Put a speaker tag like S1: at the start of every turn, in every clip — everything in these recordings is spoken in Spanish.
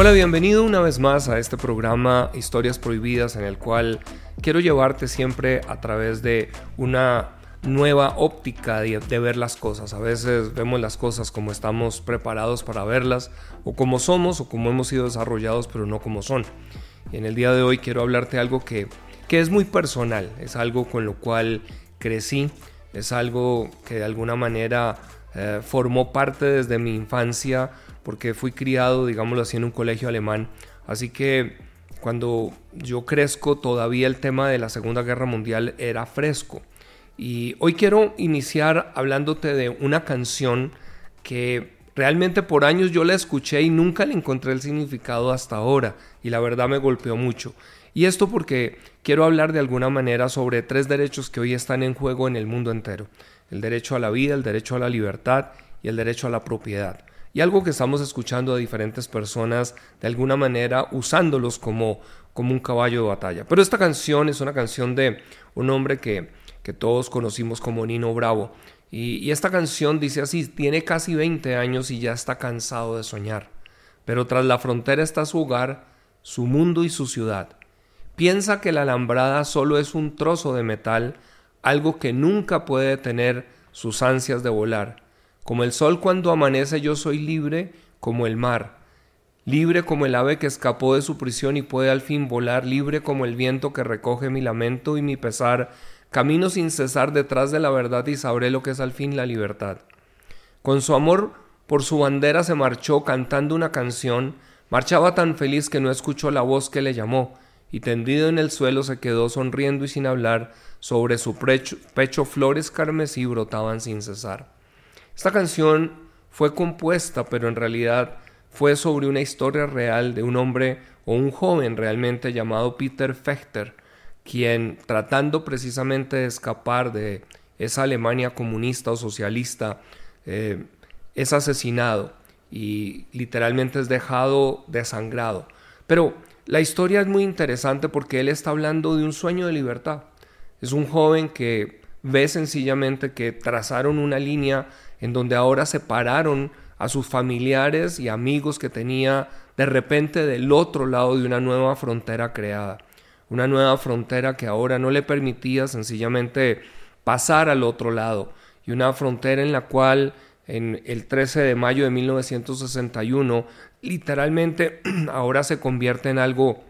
S1: Hola, bienvenido una vez más a este programa Historias Prohibidas en el cual quiero llevarte siempre a través de una nueva óptica de, ver las cosas. A veces vemos las cosas como estamos preparados para verlas, o como somos, o como hemos sido desarrollados, pero no como son. Y en el día de hoy quiero hablarte algo que, que es muy personal, es algo con lo cual crecí, es algo que de alguna manera eh, formó parte desde mi infancia porque fui criado, digámoslo así, en un colegio alemán. Así que cuando yo crezco todavía el tema de la Segunda Guerra Mundial era fresco. Y hoy quiero iniciar hablándote de una canción que realmente por años yo la escuché y nunca le encontré el significado hasta ahora. Y la verdad me golpeó mucho. Y esto porque quiero hablar de alguna manera sobre tres derechos que hoy están en juego en el mundo entero. El derecho a la vida, el derecho a la libertad y el derecho a la propiedad. Y algo que estamos escuchando de diferentes personas de alguna manera usándolos como, como un caballo de batalla. Pero esta canción es una canción de un hombre que, que todos conocimos como Nino Bravo. Y, y esta canción dice así, tiene casi 20 años y ya está cansado de soñar. Pero tras la frontera está su hogar, su mundo y su ciudad piensa que la alambrada solo es un trozo de metal, algo que nunca puede tener sus ansias de volar. Como el sol cuando amanece yo soy libre como el mar, libre como el ave que escapó de su prisión y puede al fin volar, libre como el viento que recoge mi lamento y mi pesar, camino sin cesar detrás de la verdad y sabré lo que es al fin la libertad. Con su amor por su bandera se marchó cantando una canción, marchaba tan feliz que no escuchó la voz que le llamó, y tendido en el suelo se quedó sonriendo y sin hablar, sobre su pecho, flores carmesí brotaban sin cesar. Esta canción fue compuesta, pero en realidad fue sobre una historia real de un hombre o un joven realmente llamado Peter Fechter, quien tratando precisamente de escapar de esa Alemania comunista o socialista, eh, es asesinado y literalmente es dejado desangrado. Pero la historia es muy interesante porque él está hablando de un sueño de libertad. Es un joven que ve sencillamente que trazaron una línea en donde ahora separaron a sus familiares y amigos que tenía de repente del otro lado de una nueva frontera creada. Una nueva frontera que ahora no le permitía sencillamente pasar al otro lado. Y una frontera en la cual en el 13 de mayo de 1961 literalmente ahora se convierte en algo,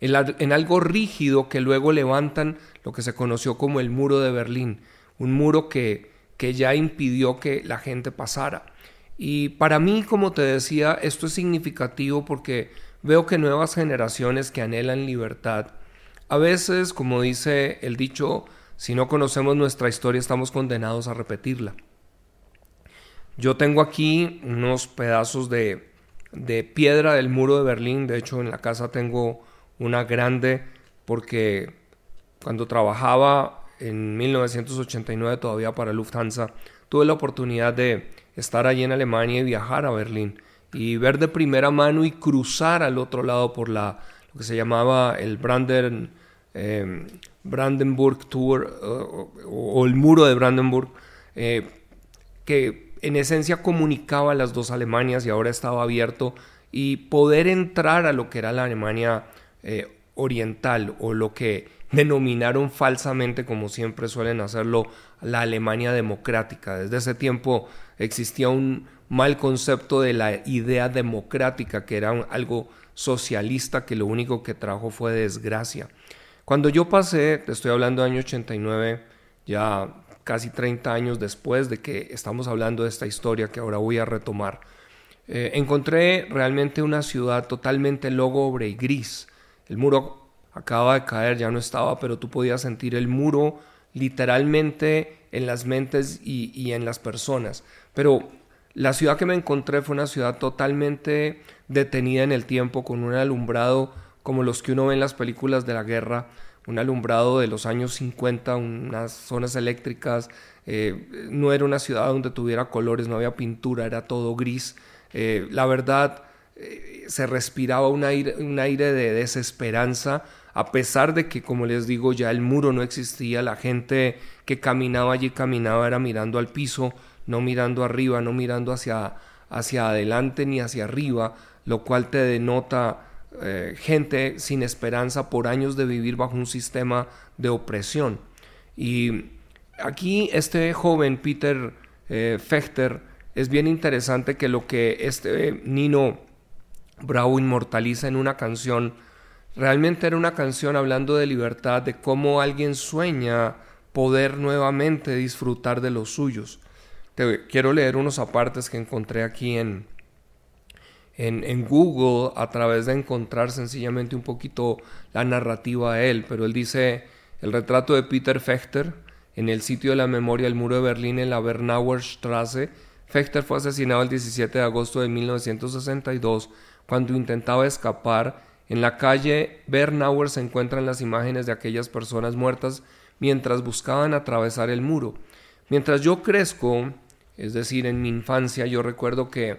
S1: en, algo rígido que luego levantan lo que se conoció como el muro de Berlín, un muro que, que ya impidió que la gente pasara. Y para mí, como te decía, esto es significativo porque veo que nuevas generaciones que anhelan libertad, a veces, como dice el dicho, si no conocemos nuestra historia estamos condenados a repetirla. Yo tengo aquí unos pedazos de, de piedra del muro de Berlín. De hecho, en la casa tengo una grande porque cuando trabajaba en 1989 todavía para Lufthansa, tuve la oportunidad de estar allí en Alemania y viajar a Berlín y ver de primera mano y cruzar al otro lado por la, lo que se llamaba el Branden, eh, Brandenburg Tour o, el muro de Brandenburg, eh, que en esencia comunicaba las dos Alemanias y ahora estaba abierto y poder entrar a lo que era la Alemania eh, oriental o lo que denominaron falsamente, como siempre suelen hacerlo, la Alemania democrática. Desde ese tiempo existía un mal concepto de la idea democrática, que era algo socialista que lo único que trajo fue desgracia. Cuando yo pasé, te estoy hablando del año 89, ya casi 30 años después de que estamos hablando de esta historia que ahora voy a retomar, eh, encontré realmente una ciudad totalmente lógubre y gris. El muro acaba de caer, ya no estaba, pero tú podías sentir el muro literalmente en las mentes y, en las personas. Pero la ciudad que me encontré fue una ciudad totalmente detenida en el tiempo, con un alumbrado como los que uno ve en las películas de la guerra, un alumbrado de los años 50, unas zonas eléctricas, eh, no era una ciudad donde tuviera colores, no había pintura, era todo gris. Eh, la verdad, eh, se respiraba un aire, un aire de desesperanza, a pesar de que, como les digo, ya el muro no existía, la gente que caminaba allí caminaba era mirando al piso, no mirando arriba, no mirando hacia, hacia adelante ni hacia arriba, lo cual te denota eh, gente sin esperanza por años de vivir bajo un sistema de opresión. Y aquí este joven Peter eh, Fechter es bien interesante que lo que este Nino Bravo inmortaliza en una canción realmente era una canción hablando de libertad, de cómo alguien sueña poder nuevamente disfrutar de los suyos. Quiero leer unos apartes que encontré aquí en, en, Google a través de encontrar sencillamente un poquito la narrativa de él, pero él dice el retrato de Peter Fechter en el sitio de la memoria del muro de Berlín en la Bernauer Straße. Fechter fue asesinado el 17 de agosto de 1962 cuando intentaba escapar. En la calle Bernauer se encuentran las imágenes de aquellas personas muertas mientras buscaban atravesar el muro. Mientras yo crezco, es decir, en mi infancia, yo recuerdo que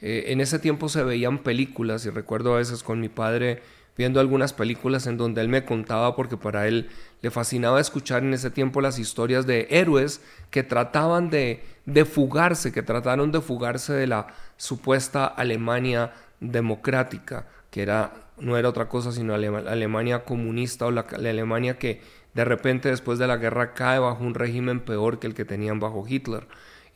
S1: eh, en ese tiempo se veían películas y recuerdo a veces con mi padre viendo algunas películas en donde él me contaba porque para él le fascinaba escuchar en ese tiempo las historias de héroes que trataban de, de fugarse, que trataron de fugarse de la supuesta Alemania democrática, que era no era otra cosa sino la Alemania comunista o la, Alemania que de repente después de la guerra cae bajo un régimen peor que el que tenían bajo Hitler.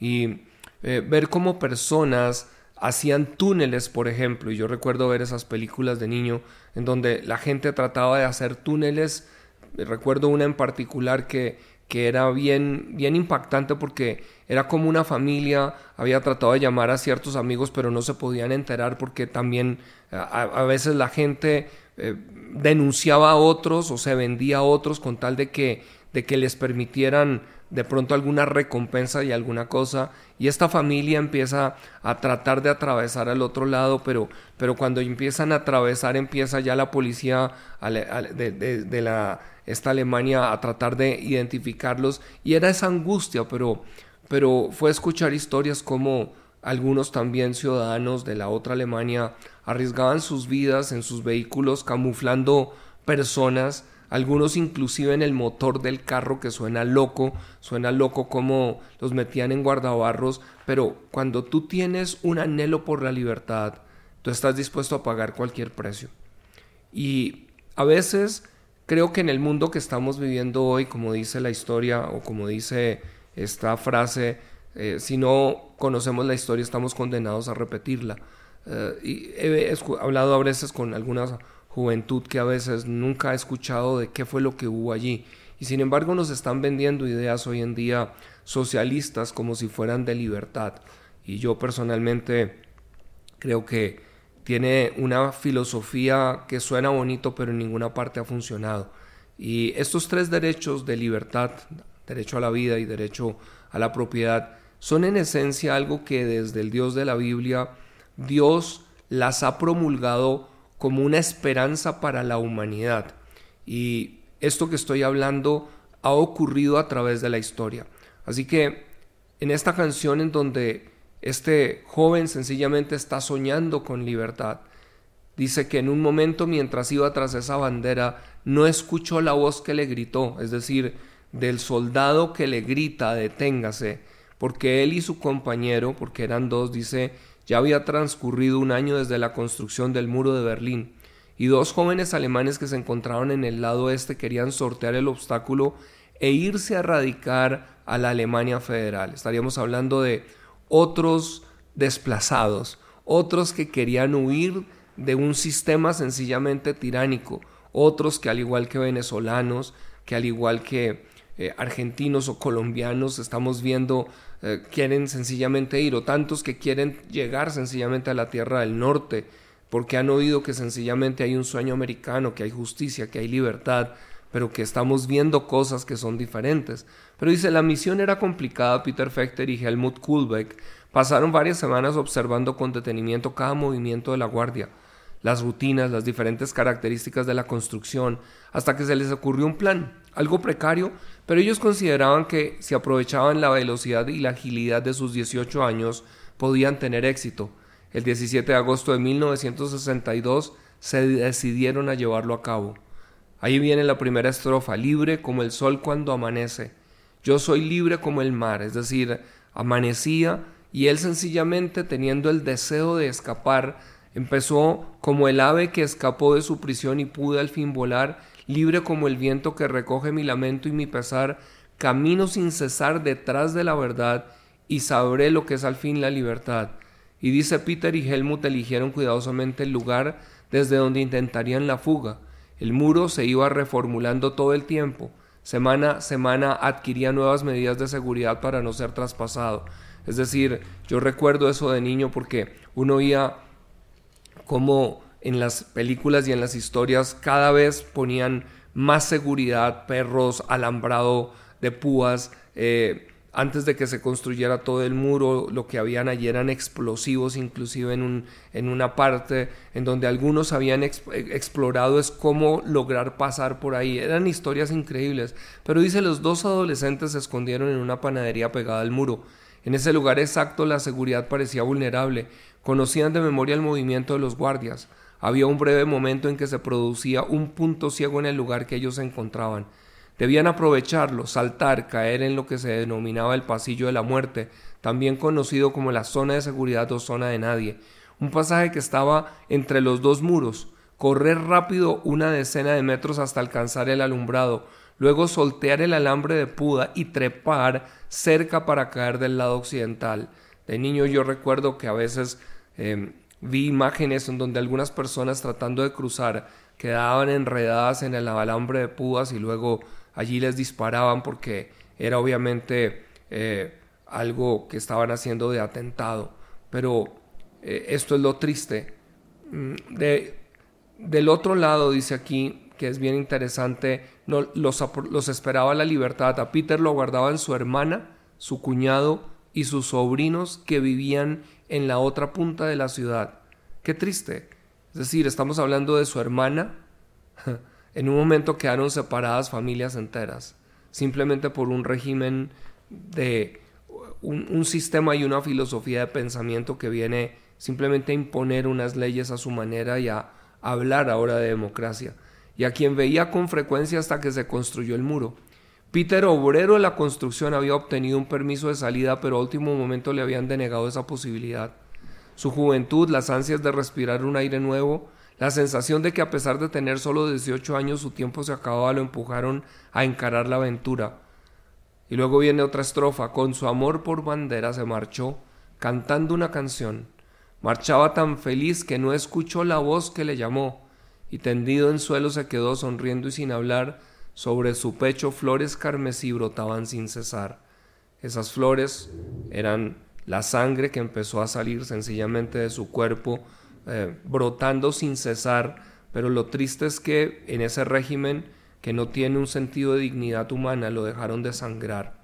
S1: Y eh, ver cómo personas hacían túneles, por ejemplo, y yo recuerdo ver esas películas de niño en donde la gente trataba de hacer túneles, recuerdo una en particular que, que era bien, bien impactante porque era como una familia, había tratado de llamar a ciertos amigos, pero no se podían enterar porque también a, veces la gente eh, denunciaba a otros o se vendía a otros con tal de que, de que les permitieran de pronto alguna recompensa y alguna cosa y esta familia empieza a tratar de atravesar al otro lado pero, pero cuando empiezan a atravesar empieza ya la policía de, la, esta Alemania a tratar de identificarlos y era esa angustia pero, pero fue escuchar historias como algunos también ciudadanos de la otra Alemania arriesgaban sus vidas en sus vehículos camuflando personas algunos inclusive en el motor del carro que suena loco, suena loco como los metían en guardabarros, pero cuando tú tienes un anhelo por la libertad, tú estás dispuesto a pagar cualquier precio. Y a veces creo que en el mundo que estamos viviendo hoy, como dice la historia o como dice esta frase, eh, si no conocemos la historia estamos condenados a repetirla. Eh, he hablado a veces con algunas juventud que a veces nunca ha escuchado de qué fue lo que hubo allí. Y sin embargo nos están vendiendo ideas hoy en día socialistas como si fueran de libertad. Y yo personalmente creo que tiene una filosofía que suena bonito pero en ninguna parte ha funcionado. Y estos tres derechos de libertad, derecho a la vida y derecho a la propiedad, son en esencia algo que desde el Dios de la Biblia Dios las ha promulgado como una esperanza para la humanidad. Y esto que estoy hablando ha ocurrido a través de la historia. Así que en esta canción en donde este joven sencillamente está soñando con libertad, dice que en un momento mientras iba tras esa bandera no escuchó la voz que le gritó, es decir, del soldado que le grita deténgase, porque él y su compañero, porque eran dos, dice, ya había transcurrido un año desde la construcción del muro de Berlín, y dos jóvenes alemanes que se encontraban en el lado este querían sortear el obstáculo e irse a radicar a la Alemania federal. Estaríamos hablando de otros desplazados, otros que querían huir de un sistema sencillamente tiránico, otros que al igual que venezolanos, que al igual que eh, argentinos o colombianos estamos viendo eh, quieren sencillamente ir, o tantos que quieren llegar sencillamente a la tierra del norte, porque han oído que sencillamente hay un sueño americano, que hay justicia, que hay libertad, pero que estamos viendo cosas que son diferentes. Pero dice, la misión era complicada, Peter Fechter y Helmut Kulbeck pasaron varias semanas observando con detenimiento cada movimiento de la guardia, las rutinas, las diferentes características de la construcción, hasta que se les ocurrió un plan, algo precario, pero ellos consideraban que si aprovechaban la velocidad y la agilidad de sus 18 años, podían tener éxito. El 17 de agosto de 1962 se decidieron a llevarlo a cabo. Ahí viene la primera estrofa, libre como el sol cuando amanece. Yo soy libre como el mar, es decir, amanecía y él sencillamente teniendo el deseo de escapar Empezó como el ave que escapó de su prisión y pude al fin volar, libre como el viento que recoge mi lamento y mi pesar, camino sin cesar detrás de la verdad y sabré lo que es al fin la libertad. Y dice Peter y Helmut eligieron cuidadosamente el lugar desde donde intentarían la fuga. El muro se iba reformulando todo el tiempo. Semana a semana adquiría nuevas medidas de seguridad para no ser traspasado. Es decir, yo recuerdo eso de niño porque uno oía como en las películas y en las historias cada vez ponían más seguridad, perros, alambrado de púas, eh, antes de que se construyera todo el muro, lo que habían allí eran explosivos, inclusive en, un, en una parte en donde algunos habían explorado es cómo lograr pasar por ahí. Eran historias increíbles. Pero dice, los dos adolescentes se escondieron en una panadería pegada al muro. En ese lugar exacto la seguridad parecía vulnerable. Conocían de memoria el movimiento de los guardias. Había un breve momento en que se producía un punto ciego en el lugar que ellos se encontraban. Debían aprovecharlo, saltar, caer en lo que se denominaba el pasillo de la muerte, también conocido como la zona de seguridad o zona de nadie, un pasaje que estaba entre los dos muros, correr rápido una decena de metros hasta alcanzar el alumbrado, luego soltear el alambre de puda y trepar cerca para caer del lado occidental. De niño yo recuerdo que a veces em, vi imágenes en donde algunas personas tratando de cruzar quedaban enredadas en el alambre de púas y luego allí les disparaban porque era obviamente eh, algo que estaban haciendo de atentado. Pero eh, esto es lo triste. Mm, de, del otro lado, dice aquí, que es bien interesante, no, los, los esperaba la libertad. A Peter lo guardaban su hermana, su cuñado y sus sobrinos que vivían en la otra punta de la ciudad. Qué triste. Es decir, estamos hablando de su hermana, En un momento quedaron separadas familias enteras, simplemente por un régimen de un, sistema y una filosofía de pensamiento que viene simplemente a imponer unas leyes a su manera y a hablar ahora de democracia, y a quien veía con frecuencia hasta que se construyó el muro. Peter, obrero de la construcción, había obtenido un permiso de salida, pero a último momento le habían denegado esa posibilidad. Su juventud, las ansias de respirar un aire nuevo, la sensación de que a pesar de tener solo 18 años su tiempo se acababa lo empujaron a encarar la aventura. Y luego viene otra estrofa, con su amor por bandera se marchó, cantando una canción. Marchaba tan feliz que no escuchó la voz que le llamó, y tendido en suelo se quedó sonriendo y sin hablar, sobre su pecho flores carmesí brotaban sin cesar. Esas flores eran la sangre que empezó a salir sencillamente de su cuerpo, eh, brotando sin cesar, pero lo triste es que en ese régimen que no tiene un sentido de dignidad humana lo dejaron de sangrar.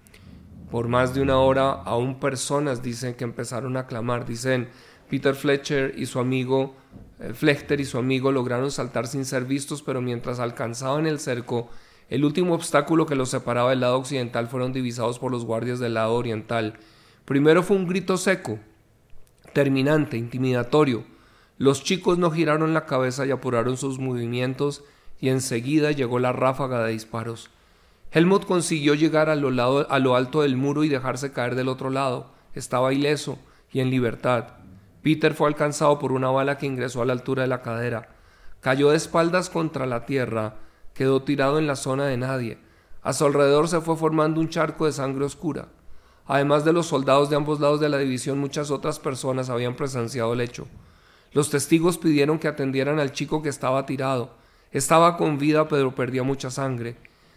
S1: Por más de una hora aún personas dicen que empezaron a clamar, dicen Peter Fletcher y su amigo eh, Flechter y su amigo lograron saltar sin ser vistos, pero mientras alcanzaban el cerco, el último obstáculo que los separaba del lado occidental fueron divisados por los guardias del lado oriental. Primero fue un grito seco, terminante, intimidatorio, los chicos no giraron la cabeza y apuraron sus movimientos y enseguida llegó la ráfaga de disparos. Helmut consiguió llegar a lo, a lo alto del muro y dejarse caer del otro lado. Estaba ileso y en libertad. Peter fue alcanzado por una bala que ingresó a la altura de la cadera. Cayó de espaldas contra la tierra, quedó tirado en la zona de nadie. A su alrededor se fue formando un charco de sangre oscura. Además de los soldados de ambos lados de la división, muchas otras personas habían presenciado el hecho. Los testigos pidieron que atendieran al chico que estaba tirado. Estaba con vida pero perdía mucha sangre.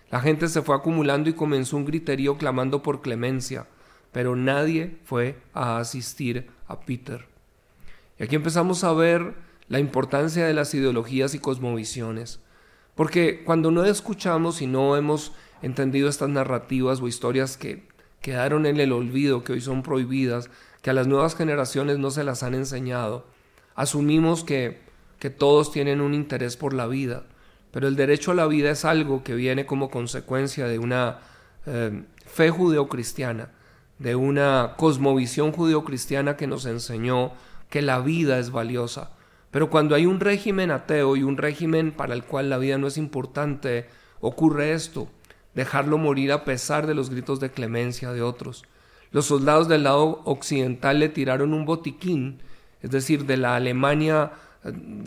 S1: La gente se fue acumulando y comenzó un griterío clamando por clemencia, pero nadie fue a asistir a Peter. Y aquí empezamos a ver la importancia de las ideologías y cosmovisiones. Porque cuando no escuchamos y no hemos entendido estas narrativas o historias que quedaron en el olvido, que hoy son prohibidas, que a las nuevas generaciones no se las han enseñado, asumimos que, que todos tienen un interés por la vida, pero el derecho a la vida es algo que viene como consecuencia de una eh, fe judeocristiana, de una cosmovisión judeocristiana que nos enseñó que la vida es valiosa. Pero cuando hay un régimen ateo y un régimen para el cual la vida no es importante, ocurre esto, dejarlo morir a pesar de los gritos de clemencia de otros. Los soldados del lado occidental le tiraron un botiquín es decir, de la Alemania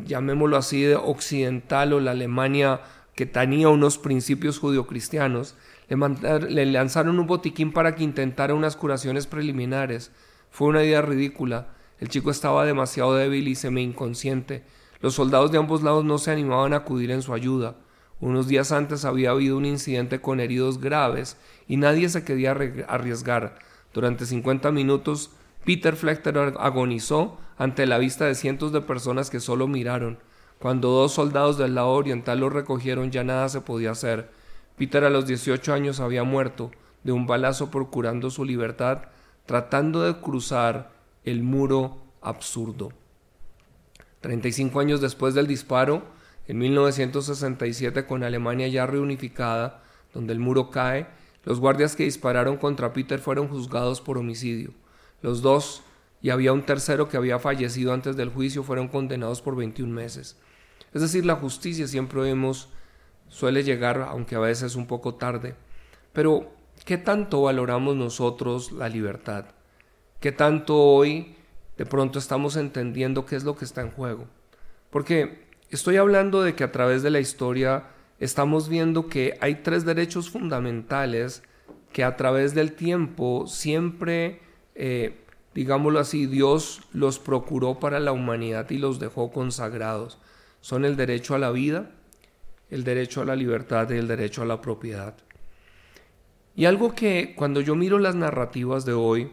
S1: llamémoslo así, de occidental o la Alemania que tenía unos principios judio-cristianos, le, lanzaron un botiquín para que intentara unas curaciones preliminares. Fue una idea ridícula. El chico estaba demasiado débil y semi inconsciente. Los soldados de ambos lados no se animaban a acudir en su ayuda. Unos días antes había habido un incidente con heridos graves y nadie se quería arriesgar. Durante 50 minutos, Peter Flechter agonizó ante la vista de cientos de personas que solo miraron. Cuando dos soldados del lado oriental lo recogieron ya nada se podía hacer. Peter a los 18 años había muerto de un balazo procurando su libertad, tratando de cruzar el muro absurdo. 35 años después del disparo, en 1967, con Alemania ya reunificada, donde el muro cae, los guardias que dispararon contra Peter fueron juzgados por homicidio. Los dos, y había un tercero que había fallecido antes del juicio, fueron condenados por 21 meses. Es decir, la justicia siempre vemos suele llegar, aunque a veces un poco tarde. Pero, ¿qué tanto valoramos nosotros la libertad? ¿Qué tanto hoy de pronto estamos entendiendo qué es lo que está en juego? Porque Estoy hablando de que a través de la historia estamos viendo que hay tres derechos fundamentales que a través del tiempo siempre, eh, digámoslo así, Dios los procuró para la humanidad y los dejó consagrados. Son el derecho a la vida, el derecho a la libertad y el derecho a la propiedad. Y algo que cuando yo miro las narrativas de hoy,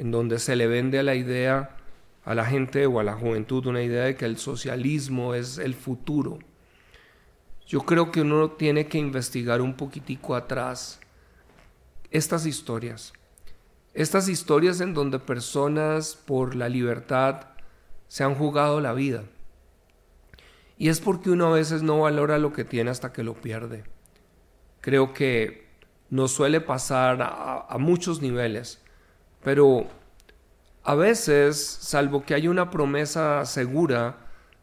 S1: en donde se le vende a la idea a la gente o a la juventud una idea de que el socialismo es el futuro. Yo creo que uno tiene que investigar un poquitico atrás estas historias. Estas historias en donde personas por la libertad se han jugado la vida. Y es porque uno a veces no valora lo que tiene hasta que lo pierde. Creo que nos suele pasar a, a muchos niveles, pero a veces, salvo que haya una promesa segura,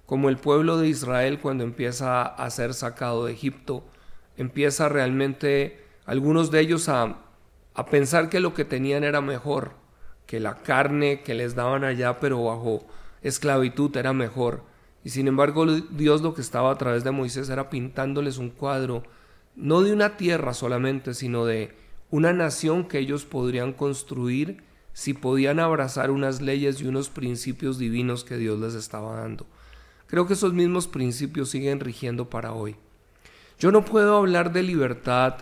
S1: como el pueblo de Israel cuando empieza a ser sacado de Egipto, empieza realmente algunos de ellos a, a pensar que lo que tenían era mejor, que la carne que les daban allá, pero bajo esclavitud era mejor. Y sin embargo Dios lo que estaba a través de Moisés era pintándoles un cuadro, no de una tierra solamente, sino de una nación que ellos podrían construir si podían abrazar unas leyes y unos principios divinos que Dios les estaba dando. Creo que esos mismos principios siguen rigiendo para hoy. Yo no puedo hablar de libertad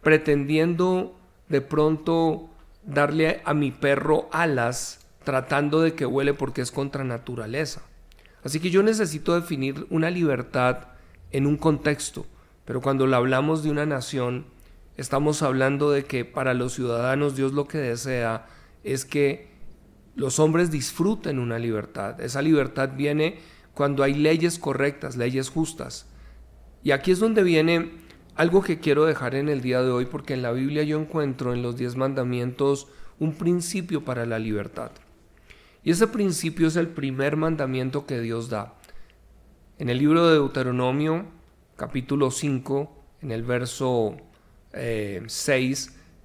S1: pretendiendo de pronto darle a mi perro alas tratando de que huele porque es contra naturaleza. Así que yo necesito definir una libertad en un contexto, pero cuando le hablamos de una nación, estamos hablando de que para los ciudadanos Dios lo que desea es que los hombres disfruten una libertad. Esa libertad viene cuando hay leyes correctas, leyes justas. Y aquí es donde viene algo que quiero dejar en el día de hoy, porque en la Biblia yo encuentro en los diez mandamientos un principio para la libertad. Y ese principio es el primer mandamiento que Dios da. En el libro de Deuteronomio, capítulo 5, en el verso 6, eh,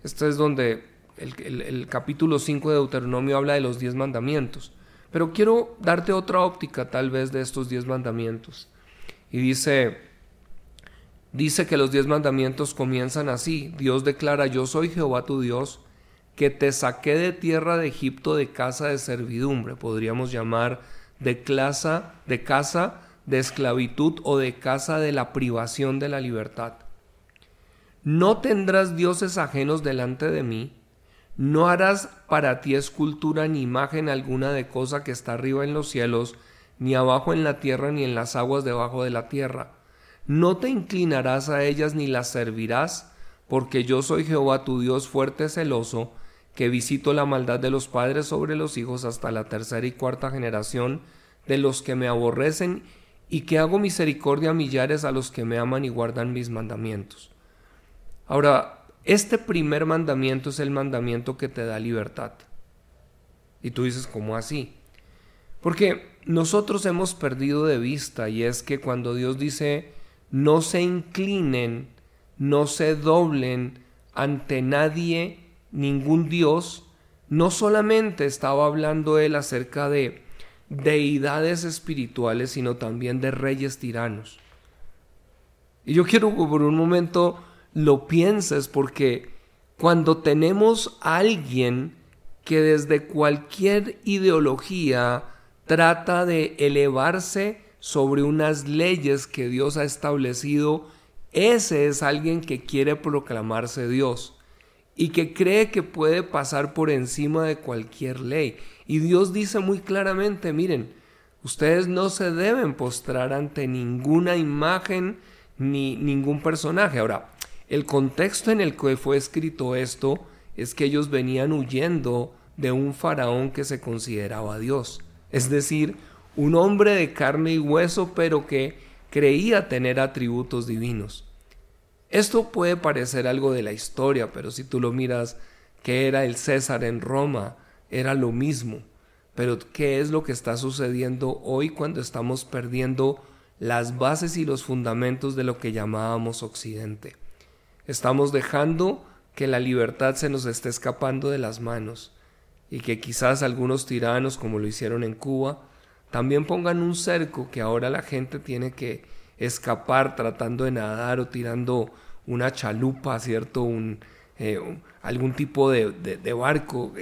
S1: este es donde el, capítulo 5 de Deuteronomio habla de los diez mandamientos. Pero quiero darte otra óptica tal vez de estos diez mandamientos. Y dice, dice que los diez mandamientos comienzan así. Dios declara, yo soy Jehová tu Dios, que te saqué de tierra de Egipto de casa de servidumbre, podríamos llamar de, casa, de casa de esclavitud o de casa de la privación de la libertad. No tendrás dioses ajenos delante de mí, no harás para ti escultura ni imagen alguna de cosa que está arriba en los cielos, ni abajo en la tierra, ni en las aguas debajo de la tierra. No te inclinarás a ellas ni las servirás, porque yo soy Jehová tu Dios fuerte celoso, que visito la maldad de los padres sobre los hijos hasta la tercera y cuarta generación de los que me aborrecen, y que hago misericordia a millares a los que me aman y guardan mis mandamientos. Ahora, este primer mandamiento es el mandamiento que te da libertad. Y tú dices, ¿cómo así? Porque nosotros hemos perdido de vista y es que cuando Dios dice, no se inclinen, no se doblen ante nadie, ningún Dios, no solamente estaba hablando él acerca de, deidades espirituales, sino también de reyes tiranos. Y yo quiero por un momento lo pienses porque cuando tenemos a alguien que desde cualquier ideología trata de elevarse sobre unas leyes que Dios ha establecido, ese es alguien que quiere proclamarse Dios y que cree que puede pasar por encima de cualquier ley. Y Dios dice muy claramente, miren, ustedes no se deben postrar ante ninguna imagen ni ningún personaje. Ahora, el contexto en el que fue escrito esto es que ellos venían huyendo de un faraón que se consideraba Dios, es decir, un hombre de carne y hueso, pero que creía tener atributos divinos. Esto puede parecer algo de la historia, pero si tú lo miras, que era el César en Roma, era lo mismo. Pero ¿qué es lo que está sucediendo hoy cuando estamos perdiendo las bases y los fundamentos de lo que llamábamos Occidente? Estamos dejando que la libertad se nos esté escapando de las manos y que quizás algunos tiranos, como lo hicieron en Cuba, también pongan un cerco que ahora la gente tiene que escapar tratando de nadar o tirando una chalupa, ¿cierto? Un, eh, algún tipo de, de, barco.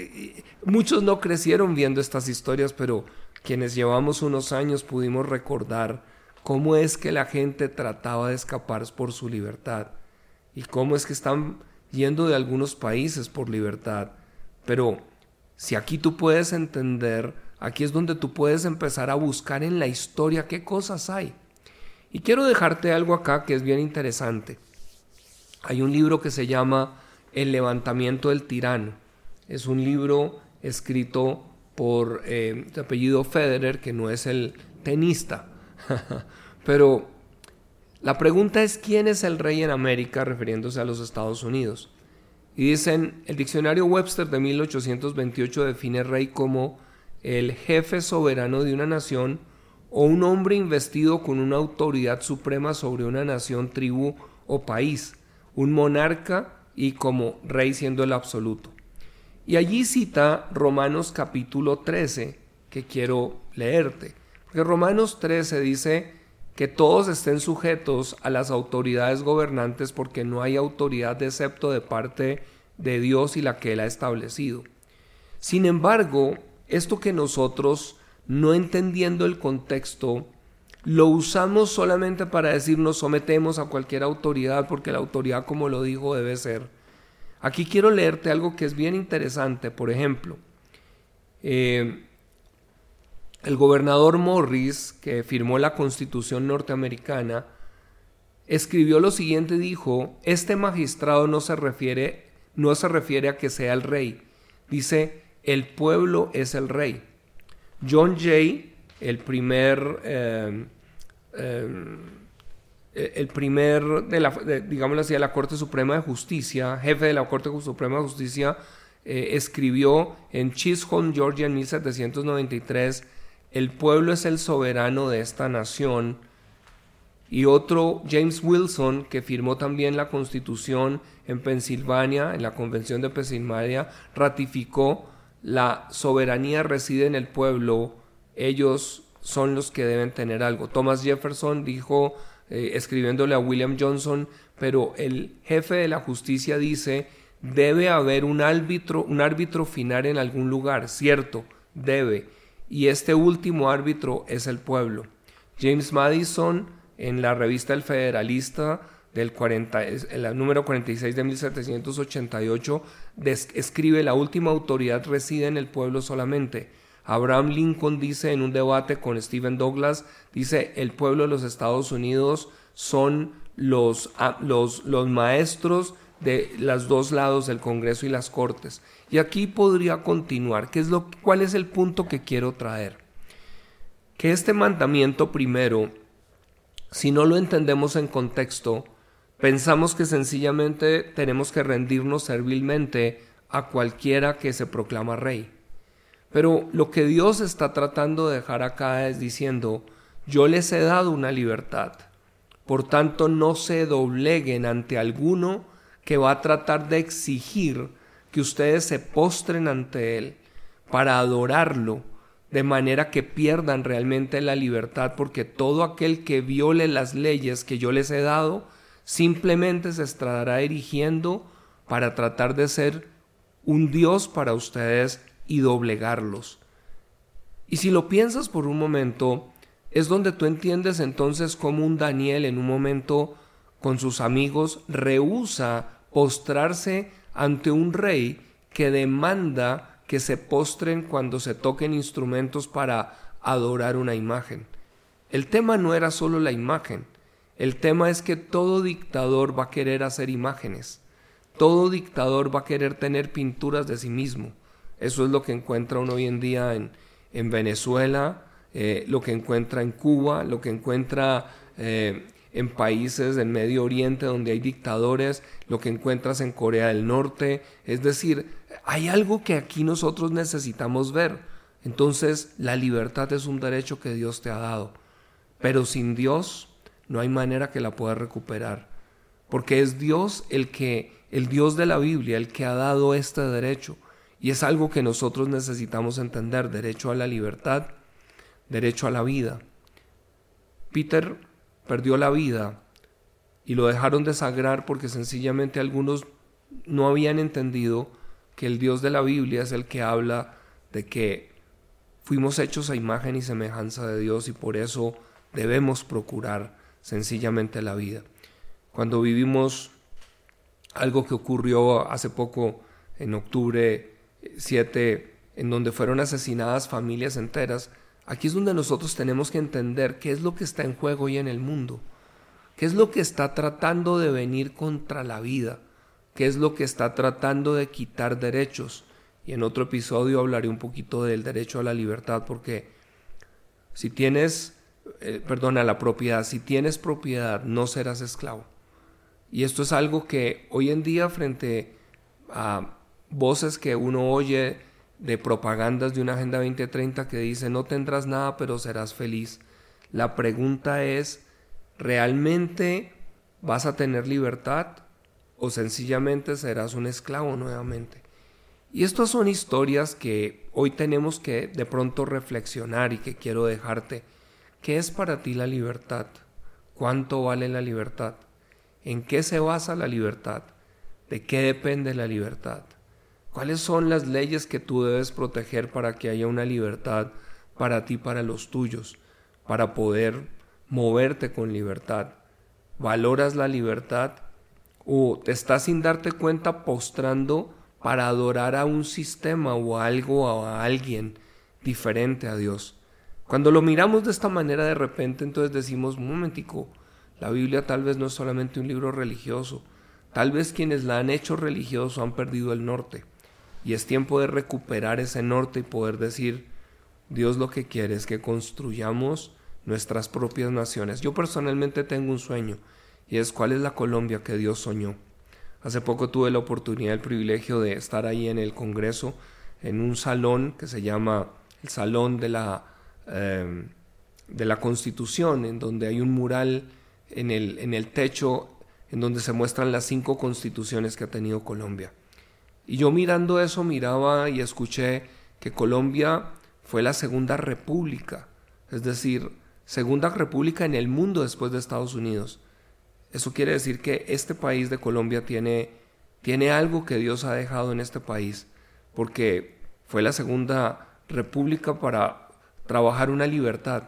S1: Muchos no crecieron viendo estas historias, pero quienes llevamos unos años pudimos recordar cómo es que la gente trataba de escapar por su libertad y cómo es que están yendo de algunos países por libertad. Pero si aquí tú puedes entender, aquí es donde tú puedes empezar a buscar en la historia qué cosas hay. Y quiero dejarte algo acá que es bien interesante. Hay un libro que se llama El levantamiento del tirano. Es un libro escrito por eh, apellido Federer, que no es el tenista. Pero la pregunta es quién es el rey en América refiriéndose a los Estados Unidos. Y dicen, el diccionario Webster de 1828 define rey como el jefe soberano de una nación o un hombre investido con una autoridad suprema sobre una nación, tribu o país, un monarca y como rey siendo el absoluto. Y allí cita Romanos capítulo 13, que quiero leerte. Porque Romanos 13 dice que todos estén sujetos a las autoridades gobernantes porque no hay autoridad excepto de parte de Dios y la que Él ha establecido. Sin embargo, esto que nosotros, no entendiendo el contexto, lo usamos solamente para decir nos sometemos a cualquier autoridad porque la autoridad, como lo dijo, debe ser. Aquí quiero leerte algo que es bien interesante. Por ejemplo, eh, el gobernador Morris, que firmó la constitución norteamericana, escribió lo siguiente, dijo, este magistrado no se refiere, no se refiere a que sea el rey, dice, el pueblo es el rey. John Jay, el primer, eh, eh, el primer de la, digámoslo así, de la Corte Suprema de Justicia, jefe de la Corte Suprema de Justicia, eh, escribió en Chisholm, Georgia, en 1793, el pueblo es el soberano de esta nación. Y otro, James Wilson, que firmó también la constitución en Pensilvania, en la Convención de Pensilvania, ratificó la soberanía reside en el pueblo, ellos son los que deben tener algo. Thomas Jefferson dijo, eh, escribiéndole a William Johnson, pero el jefe de la justicia dice, debe haber un árbitro, un árbitro final en algún lugar, cierto, debe y este último árbitro es el pueblo. James Madison, en la revista El Federalista, del 40, el número 46 de 1788, escribe la última autoridad reside en el pueblo solamente. Abraham Lincoln dice en un debate con Stephen Douglas, dice el pueblo de los Estados Unidos son los, los maestros de los dos lados del Congreso y las Cortes. Y aquí podría continuar. ¿Qué es lo, ¿Cuál es el punto que quiero traer? Que este mandamiento primero, si no lo entendemos en contexto, pensamos que sencillamente tenemos que rendirnos servilmente a cualquiera que se proclama rey. Pero lo que Dios está tratando de dejar acá es diciendo, yo les he dado una libertad. Por tanto, no se dobleguen ante alguno que va a tratar de exigir que ustedes se postren ante Él para adorarlo de manera que pierdan realmente la libertad, porque todo aquel que viole las leyes que yo les he dado, simplemente se estará erigiendo para tratar de ser un Dios para ustedes y doblegarlos. Y si lo piensas por un momento, es donde tú entiendes entonces cómo un Daniel en un momento con sus amigos rehúsa postrarse ante un rey que demanda que se postren cuando se toquen instrumentos para adorar una imagen. El tema no era solo la imagen, el tema es que todo dictador va a querer hacer imágenes, todo dictador va a querer tener pinturas de sí mismo. Eso es lo que encuentra uno hoy en día en, en Venezuela, eh, lo que encuentra en Cuba, lo que encuentra eh, en países del Medio Oriente donde hay dictadores, lo que encuentras en Corea del Norte. Es decir, hay algo que aquí nosotros necesitamos ver. Entonces, la libertad es un derecho que Dios te ha dado. Pero sin Dios no hay manera que la puedas recuperar. Porque es Dios el que, el Dios de la Biblia, el que ha dado este derecho. Y es algo que nosotros necesitamos entender, derecho a la libertad, derecho a la vida. Peter perdió la vida y lo dejaron desagrar porque sencillamente algunos no habían entendido que el Dios de la Biblia es el que habla de que fuimos hechos a imagen y semejanza de Dios y por eso debemos procurar sencillamente la vida. Cuando vivimos algo que ocurrió hace poco en octubre 7, en donde fueron asesinadas familias enteras, Aquí es donde nosotros tenemos que entender qué es lo que está en juego hoy en el mundo, qué es lo que está tratando de venir contra la vida, qué es lo que está tratando de quitar derechos. Y en otro episodio hablaré un poquito del derecho a la libertad, porque si tienes, eh, perdona, la propiedad, si tienes propiedad, no serás esclavo. Y esto es algo que hoy en día frente a voces que uno oye de propagandas de una Agenda 2030 que dice no tendrás nada pero serás feliz. La pregunta es, ¿realmente vas a tener libertad o sencillamente serás un esclavo nuevamente? Y estas son historias que hoy tenemos que de pronto reflexionar y que quiero dejarte. ¿Qué es para ti la libertad? ¿Cuánto vale la libertad? ¿En qué se basa la libertad? ¿De qué depende la libertad? ¿Cuáles son las leyes que tú debes proteger para que haya una libertad para ti, para los tuyos, para poder moverte con libertad? ¿Valoras la libertad o te estás sin darte cuenta postrando para adorar a un sistema o a algo o a alguien diferente a Dios? Cuando lo miramos de esta manera de repente, entonces decimos, un momentico, la Biblia tal vez no es solamente un libro religioso, tal vez quienes la han hecho religioso han perdido el norte. Y es tiempo de recuperar ese norte y poder decir, Dios lo que quiere es que construyamos nuestras propias naciones. Yo personalmente tengo un sueño y es cuál es la Colombia que Dios soñó. Hace poco tuve la oportunidad, el privilegio de estar ahí en el Congreso, en un salón que se llama el Salón de la, em, de la Constitución, en donde hay un mural en el, en el techo en donde se muestran las cinco constituciones que ha tenido Colombia. Y yo mirando eso miraba y escuché que Colombia fue la segunda república, es decir, segunda república en el mundo después de Estados Unidos. Eso quiere decir que este país de Colombia tiene, tiene algo que Dios ha dejado en este país, porque fue la segunda república para trabajar una libertad,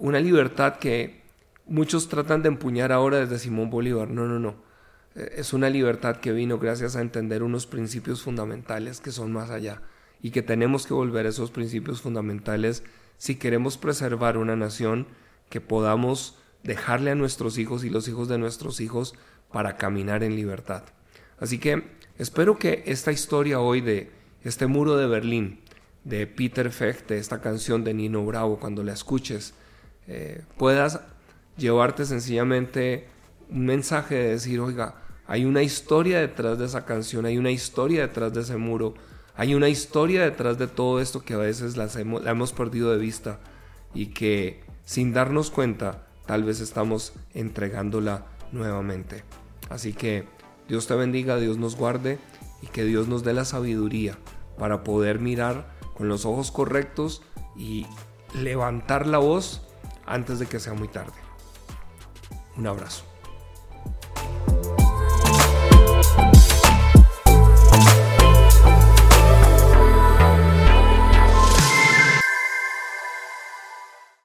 S1: una libertad que muchos tratan de empuñar ahora desde Simón Bolívar. No, no, no. Eh, es una libertad que vino gracias a entender unos principios fundamentales que son más allá y que tenemos que volver a esos principios fundamentales si queremos preservar una nación que podamos dejarle a nuestros hijos y los hijos de nuestros hijos para caminar en libertad. Así que espero que esta historia hoy de este muro de Berlín, de Peter Fecht, de esta canción de Nino Bravo, cuando la escuches, eh, puedas llevarte sencillamente un mensaje de decir, oiga, hay una historia detrás de esa canción, hay una historia detrás de ese muro, hay una historia detrás de todo esto que a veces la hemos perdido de vista y que sin darnos cuenta tal vez estamos entregándola nuevamente. Así que Dios te bendiga, Dios nos guarde y que Dios nos dé la sabiduría para poder mirar con los ojos correctos y levantar la voz antes de que sea muy tarde. Un abrazo.